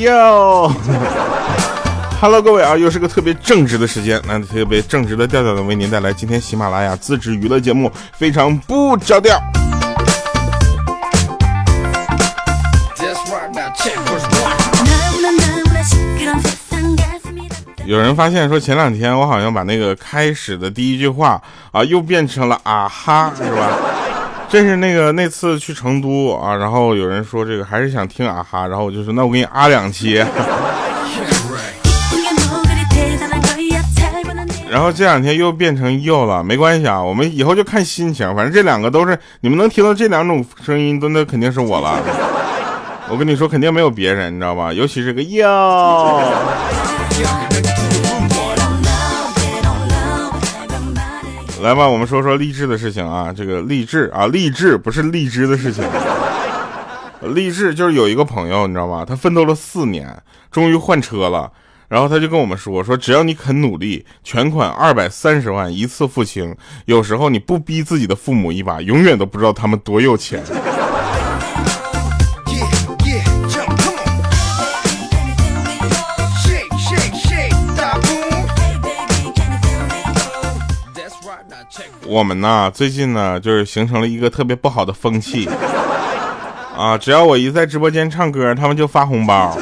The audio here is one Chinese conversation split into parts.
哟。Hello，各位啊，又是个特别正直的时间，那特别正直的调调的为您带来今天喜马拉雅自制娱乐节目，非常不着调。有人发现说前两天我好像把那个开始的第一句话啊又变成了啊哈，是吧？这是那个那次去成都啊，然后有人说这个还是想听啊哈，然后我就说那我给你啊两期。然后这两天又变成又了，没关系啊，我们以后就看心情，反正这两个都是你们能听到这两种声音，都那肯定是我了。我跟你说，肯定没有别人，你知道吧？尤其是个又。来吧，我们说说励志的事情啊，这个励志啊，励志不是励志的事情，励志就是有一个朋友，你知道吧？他奋斗了四年，终于换车了。然后他就跟我们说：“说只要你肯努力，全款二百三十万一次付清。有时候你不逼自己的父母一把，永远都不知道他们多有钱。”我们呢，最近呢，就是形成了一个特别不好的风气 啊！只要我一在直播间唱歌，他们就发红包。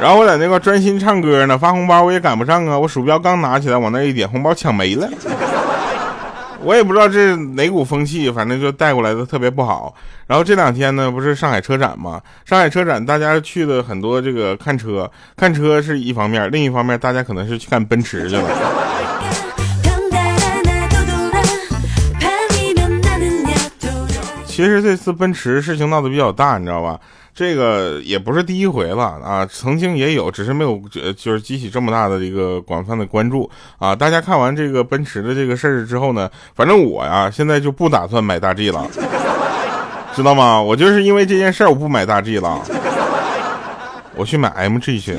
然后我在那块专心唱歌呢，发红包我也赶不上啊！我鼠标刚拿起来往那一点，红包抢没了。我也不知道这是哪股风气，反正就带过来的特别不好。然后这两天呢，不是上海车展嘛？上海车展大家去的很多，这个看车，看车是一方面，另一方面大家可能是去看奔驰去了。其实这次奔驰事情闹得比较大，你知道吧？这个也不是第一回了啊，曾经也有，只是没有，就是激起这么大的一个广泛的关注啊。大家看完这个奔驰的这个事儿之后呢，反正我呀，现在就不打算买大 G 了，知道吗？我就是因为这件事儿，我不买大 G 了，我去买 MG 去。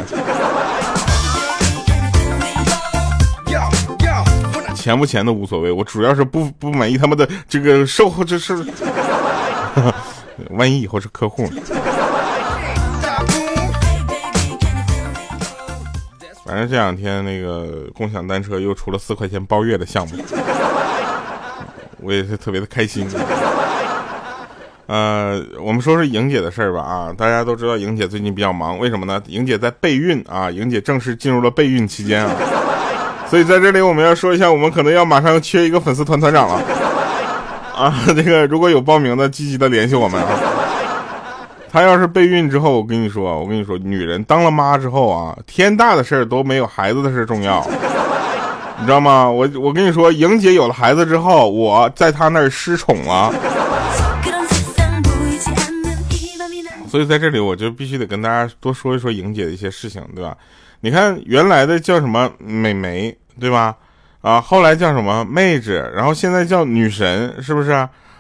钱不钱的无所谓，我主要是不不满意他们的这个售后，这是，万一以后是客户呢？反正这两天那个共享单车又出了四块钱包月的项目，我也是特别的开心。呃，我们说说莹姐的事儿吧啊，大家都知道莹姐最近比较忙，为什么呢？莹姐在备孕啊，莹姐正式进入了备孕期间啊，所以在这里我们要说一下，我们可能要马上缺一个粉丝团团长了啊，这个如果有报名的，积极的联系我们啊。她要是备孕之后，我跟你说，我跟你说，女人当了妈之后啊，天大的事儿都没有孩子的事重要，你知道吗？我我跟你说，莹姐有了孩子之后，我在她那儿失宠了，所以在这里我就必须得跟大家多说一说莹姐的一些事情，对吧？你看原来的叫什么美眉，对吧？啊，后来叫什么妹子，然后现在叫女神，是不是？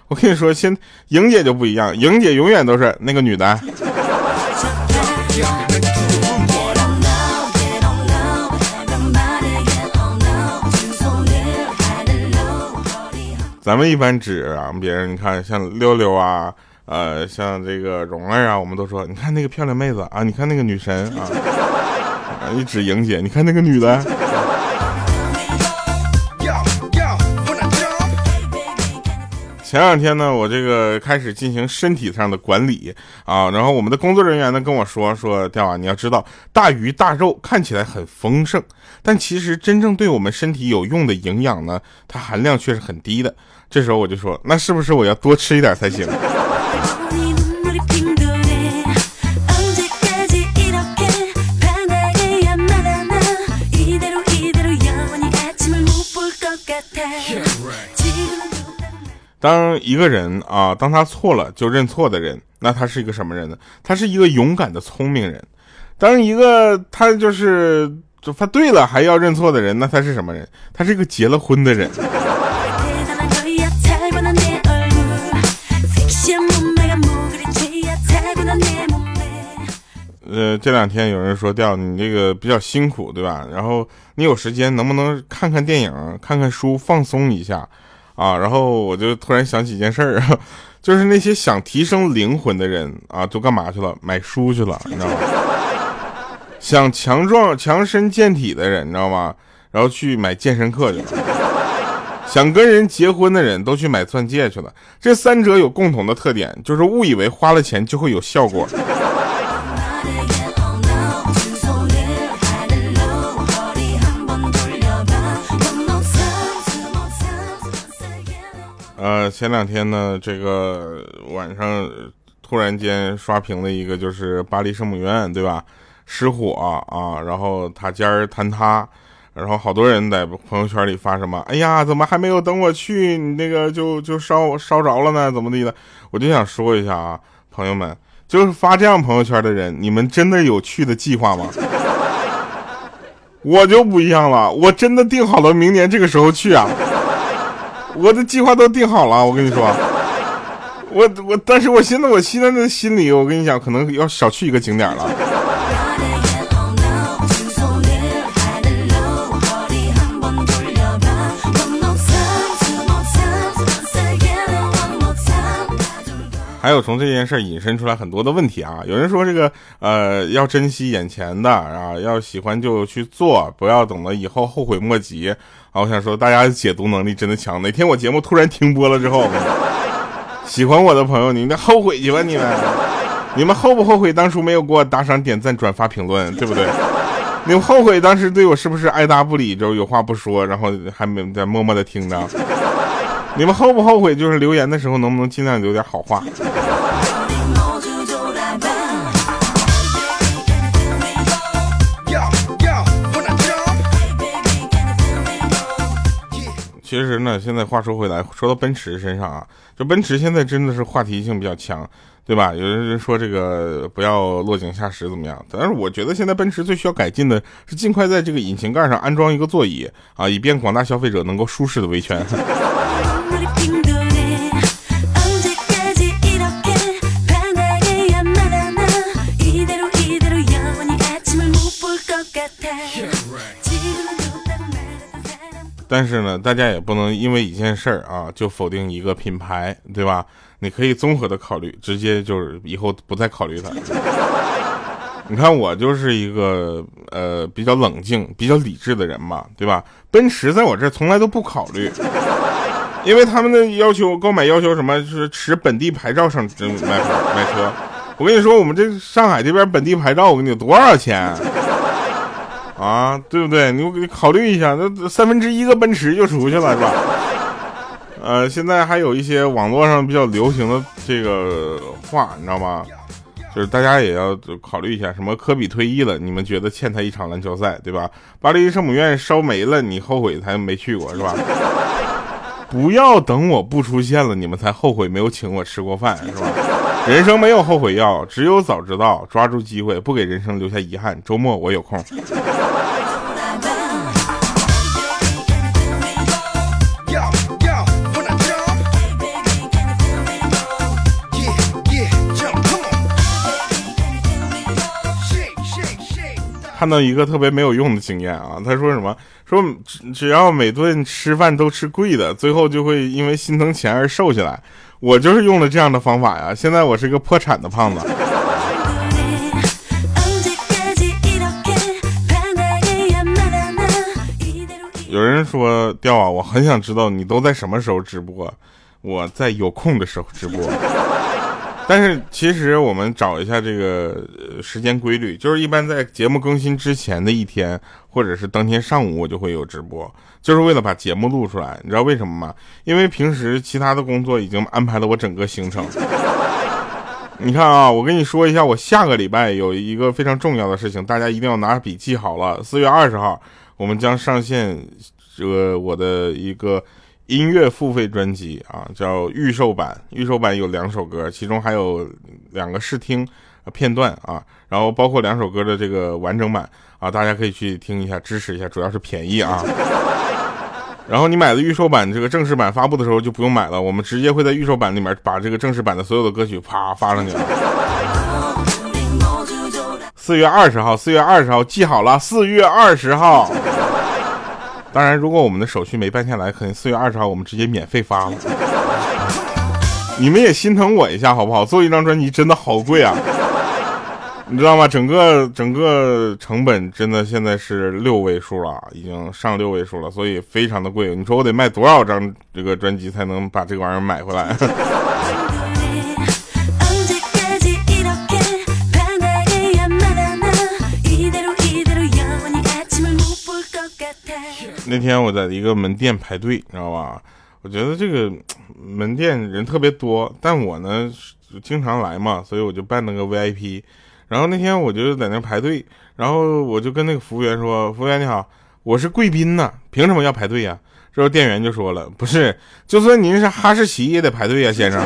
我跟你说，现莹姐就不一样，莹姐永远都是那个女的。咱们一般指啊，别人你看像溜溜啊，呃，像这个蓉儿啊，我们都说，你看那个漂亮妹子啊，你看那个女神啊，一指莹姐，你看那个女的。前两天呢，我这个开始进行身体上的管理啊，然后我们的工作人员呢跟我说说，钓啊，你要知道大鱼大肉看起来很丰盛，但其实真正对我们身体有用的营养呢，它含量却是很低的。这时候我就说，那是不是我要多吃一点才行？当一个人啊，当他错了就认错的人，那他是一个什么人呢？他是一个勇敢的聪明人。当一个他就是就他对了还要认错的人，那他是什么人？他是一个结了婚的人。呃，这两天有人说调你这个比较辛苦，对吧？然后你有时间能不能看看电影、看看书，放松一下？啊，然后我就突然想起一件事儿，就是那些想提升灵魂的人啊，都干嘛去了？买书去了，你知道吗？想强壮、强身健体的人，你知道吗？然后去买健身课去了。想跟人结婚的人都去买钻戒去了。这三者有共同的特点，就是误以为花了钱就会有效果。呃，前两天呢，这个晚上突然间刷屏了一个，就是巴黎圣母院，对吧？失火啊，然后塔尖儿坍塌，然后好多人在朋友圈里发什么，哎呀，怎么还没有等我去，你那个就就烧烧着了呢？怎么地的？我就想说一下啊，朋友们，就是发这样朋友圈的人，你们真的有去的计划吗？我就不一样了，我真的定好了明年这个时候去啊。我的计划都定好了，我跟你说，我我，但是我现在我现在的心里，我跟你讲，可能要少去一个景点了。还有从这件事引申出来很多的问题啊，有人说这个呃要珍惜眼前的啊，要喜欢就去做，不要等到以后后悔莫及啊。我想说大家解读能力真的强，哪天我节目突然停播了之后，喜欢我的朋友，你们后悔去吧你们，你们后不后悔当初没有给我打赏、点赞、转发、评论，对不对？你们后悔当时对我是不是爱答不理，就有话不说，然后还没在默默的听着？你们后不后悔？就是留言的时候，能不能尽量留点好话？其实呢，现在话说回来，说到奔驰身上啊，就奔驰现在真的是话题性比较强，对吧？有人说这个不要落井下石怎么样？但是我觉得现在奔驰最需要改进的是尽快在这个引擎盖上安装一个座椅啊，以便广大消费者能够舒适的维权。但是呢，大家也不能因为一件事儿啊就否定一个品牌，对吧？你可以综合的考虑，直接就是以后不再考虑它。你看我就是一个呃比较冷静、比较理智的人嘛，对吧？奔驰在我这儿从来都不考虑，因为他们的要求购买要求什么就，是持本地牌照上买买车。我跟你说，我们这上海这边本地牌照，我给你多少钱？啊，对不对？你你考虑一下，那三分之一个奔驰就出去了，是吧？呃，现在还有一些网络上比较流行的这个话，你知道吗？就是大家也要考虑一下，什么科比退役了，你们觉得欠他一场篮球赛，对吧？巴黎圣母院烧没了，你后悔才没去过，是吧？不要等我不出现了，你们才后悔没有请我吃过饭，是吧？人生没有后悔药，只有早知道。抓住机会，不给人生留下遗憾。周末我有空。看到一个特别没有用的经验啊，他说什么？说只要每顿吃饭都吃贵的，最后就会因为心疼钱而瘦下来。我就是用了这样的方法呀，现在我是个破产的胖子。有人说掉啊，我很想知道你都在什么时候直播，我在有空的时候直播。但是其实我们找一下这个时间规律，就是一般在节目更新之前的一天，或者是当天上午，我就会有直播，就是为了把节目录出来。你知道为什么吗？因为平时其他的工作已经安排了我整个行程。你看啊，我跟你说一下，我下个礼拜有一个非常重要的事情，大家一定要拿笔记好了。四月二十号，我们将上线这个我的一个。音乐付费专辑啊，叫预售版。预售版有两首歌，其中还有两个试听片段啊，然后包括两首歌的这个完整版啊，大家可以去听一下，支持一下，主要是便宜啊。然后你买的预售版，这个正式版发布的时候就不用买了，我们直接会在预售版里面把这个正式版的所有的歌曲啪发上去。四月二十号，四月二十号记好了，四月二十号。当然，如果我们的手续没办下来，可能四月二十号我们直接免费发了。你们也心疼我一下好不好？做一张专辑真的好贵啊！你知道吗？整个整个成本真的现在是六位数了，已经上六位数了，所以非常的贵。你说我得卖多少张这个专辑才能把这个玩意儿买回来？那天我在一个门店排队，你知道吧？我觉得这个 门店人特别多，但我呢经常来嘛，所以我就办了个 VIP。然后那天我就在那排队，然后我就跟那个服务员说：“服务员你好，我是贵宾呢，凭什么要排队呀？”之后店员就说了：“不是，就算您是哈士奇也得排队呀，先生。”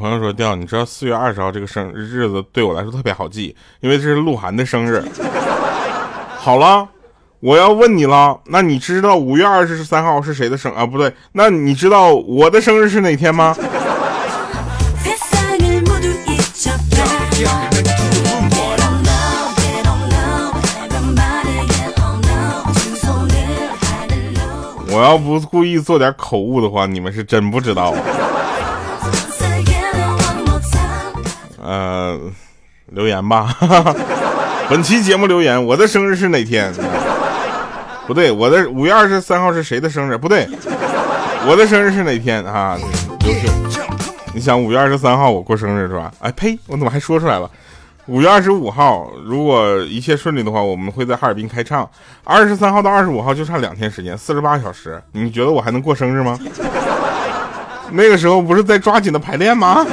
朋友说：“调，你知道四月二十号这个生日子对我来说特别好记，因为这是鹿晗的生日。”好了，我要问你了，那你知道五月二十三号是谁的生啊？不对，那你知道我的生日是哪天吗？我要不故意做点口误的话，你们是真不知道。呃，留言吧。本期节目留言：我的生日是哪天？不对，我的五月二十三号是谁的生日？不对，我的生日是哪天啊？优秀！你想五月二十三号我过生日是吧？哎呸，我怎么还说出来了？五月二十五号，如果一切顺利的话，我们会在哈尔滨开唱。二十三号到二十五号就差两天时间，四十八小时。你觉得我还能过生日吗？那个时候不是在抓紧的排练吗？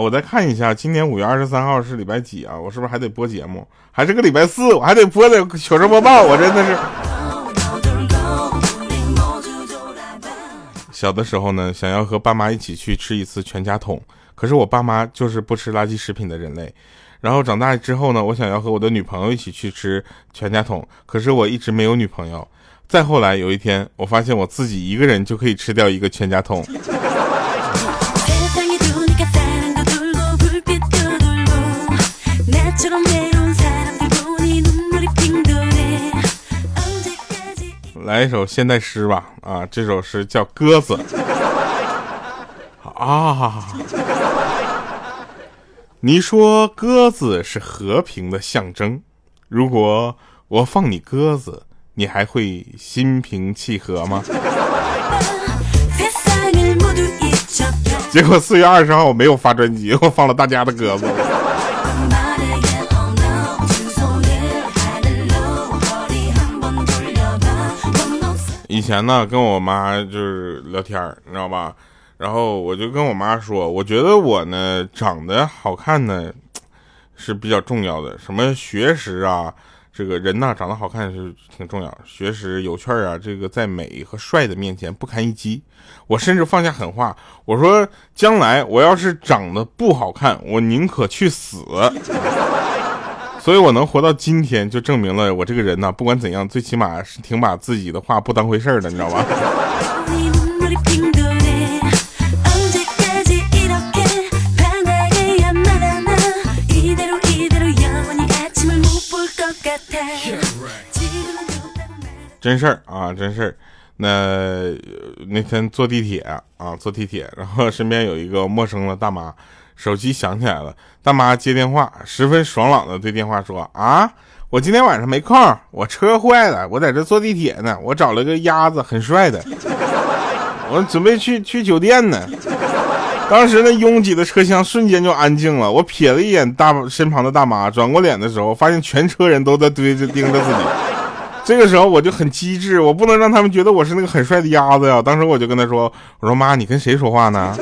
我再看一下，今年五月二十三号是礼拜几啊？我是不是还得播节目？还是个礼拜四？我还得播的糗事播报。我真的是。小的时候呢，想要和爸妈一起去吃一次全家桶，可是我爸妈就是不吃垃圾食品的人类。然后长大之后呢，我想要和我的女朋友一起去吃全家桶，可是我一直没有女朋友。再后来有一天，我发现我自己一个人就可以吃掉一个全家桶。来一首现代诗吧，啊，这首诗叫《鸽子》啊。你说鸽子是和平的象征，如果我放你鸽子，你还会心平气和吗？结果四月二十号我没有发专辑，我放了大家的鸽子。以前呢，跟我妈就是聊天你知道吧？然后我就跟我妈说，我觉得我呢长得好看呢 是比较重要的，什么学识啊，这个人呢长得好看是挺重要，学识有趣啊，这个在美和帅的面前不堪一击。我甚至放下狠话，我说将来我要是长得不好看，我宁可去死。所以我能活到今天，就证明了我这个人呢，不管怎样，最起码是挺把自己的话不当回事儿的，你知道吧？真事儿啊，真事儿。那那天坐地铁啊，坐地铁，然后身边有一个陌生的大妈。手机响起来了，大妈接电话，十分爽朗的对电话说：“啊，我今天晚上没空，我车坏了，我在这坐地铁呢，我找了个鸭子，很帅的，我准备去去酒店呢。”当时那拥挤的车厢瞬间就安静了，我瞥了一眼大身旁的大妈，转过脸的时候，发现全车人都在堆着盯着自己。这个时候我就很机智，我不能让他们觉得我是那个很帅的鸭子呀。当时我就跟他说：“我说妈，你跟谁说话呢？”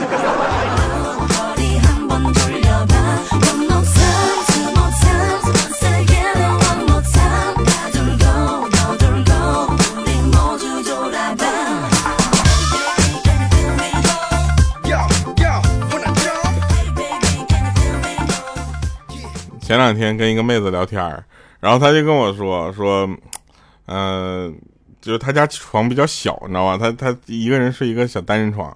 前两天跟一个妹子聊天然后她就跟我说说，嗯，就是她家床比较小，你知道吧？她她一个人睡一个小单人床，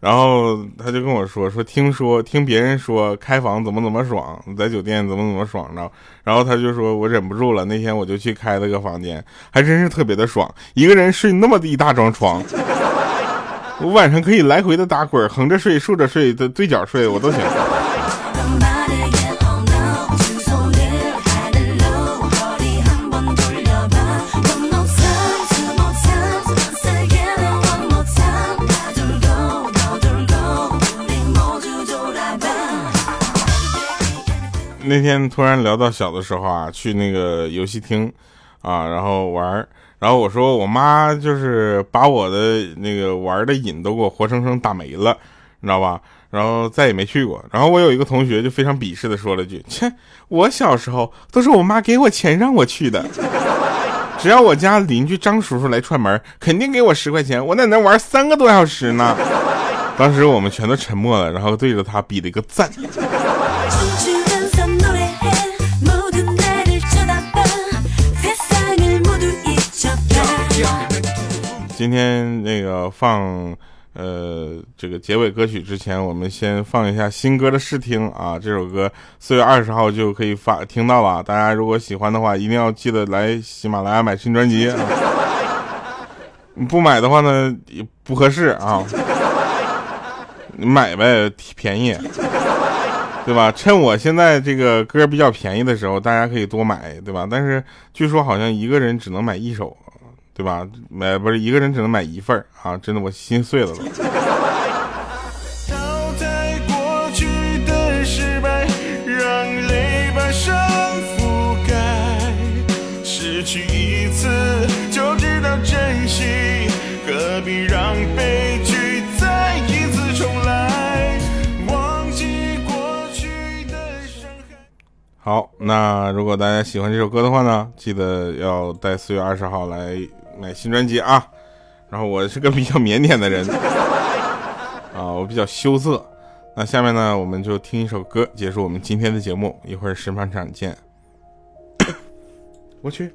然后她就跟我说说，听说听别人说开房怎么怎么爽，在酒店怎么怎么爽呢？然后她就说我忍不住了，那天我就去开了个房间，还真是特别的爽，一个人睡那么一大张床，我晚上可以来回的打滚，横着睡、竖着睡、对对角睡，我都行。那天突然聊到小的时候啊，去那个游戏厅，啊，然后玩然后我说我妈就是把我的那个玩的瘾都给我活生生打没了，你知道吧？然后再也没去过。然后我有一个同学就非常鄙视的说了句：“切，我小时候都是我妈给我钱让我去的，只要我家邻居张叔叔来串门，肯定给我十块钱，我在那玩三个多小时呢。”当时我们全都沉默了，然后对着他比了一个赞。今天那个放呃这个结尾歌曲之前，我们先放一下新歌的试听啊。这首歌四月二十号就可以发听到了，大家如果喜欢的话，一定要记得来喜马拉雅买新专辑。不买的话呢，也不合适啊。你买呗，便宜，对吧？趁我现在这个歌比较便宜的时候，大家可以多买，对吧？但是据说好像一个人只能买一首。对吧？买不是一个人只能买一份啊！真的，我心碎了都。好，那如果大家喜欢这首歌的话呢，记得要在四月二十号来。买新专辑啊，然后我是个比较腼腆的人 啊，我比较羞涩。那下面呢，我们就听一首歌结束我们今天的节目，一会儿审判场见。我去。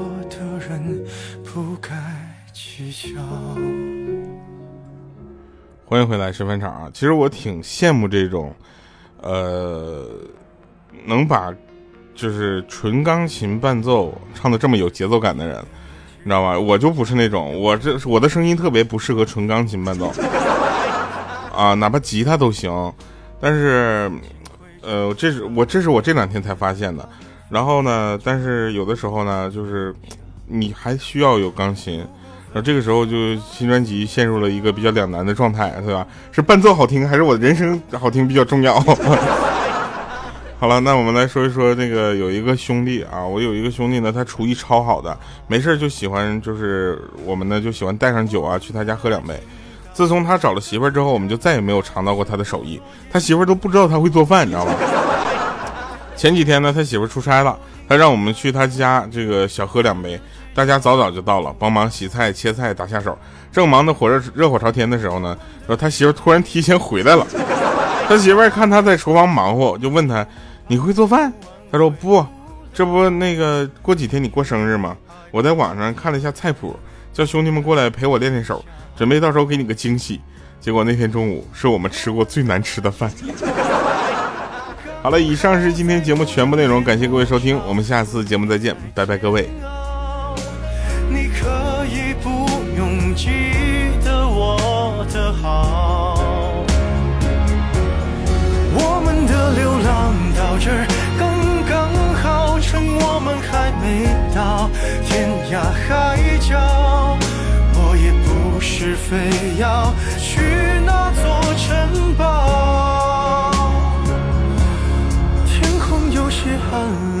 欢迎回来，十分场啊！其实我挺羡慕这种，呃，能把就是纯钢琴伴奏唱的这么有节奏感的人。你知道吧？我就不是那种，我这我的声音特别不适合纯钢琴伴奏，啊，哪怕吉他都行。但是，呃，这是我这是我这两天才发现的。然后呢，但是有的时候呢，就是你还需要有钢琴。然后这个时候就新专辑陷入了一个比较两难的状态，对吧？是伴奏好听，还是我的人声好听比较重要？好了，那我们来说一说那个有一个兄弟啊，我有一个兄弟呢，他厨艺超好的，没事就喜欢就是我们呢就喜欢带上酒啊去他家喝两杯。自从他找了媳妇儿之后，我们就再也没有尝到过他的手艺，他媳妇儿都不知道他会做饭，你知道吧？前几天呢，他媳妇儿出差了，他让我们去他家这个小喝两杯，大家早早就到了，帮忙洗菜、切菜、打下手，正忙得火热热火朝天的时候呢，说他媳妇突然提前回来了，他媳妇儿看他在厨房忙活，就问他。你会做饭？他说不，这不那个过几天你过生日吗？我在网上看了一下菜谱，叫兄弟们过来陪我练练手，准备到时候给你个惊喜。结果那天中午是我们吃过最难吃的饭。好了，以上是今天节目全部内容，感谢各位收听，我们下次节目再见，拜拜各位。记得我的好，我们的流浪到这儿刚刚好，趁我们还没到天涯海角，我也不是非要去那座城堡。天空有些暗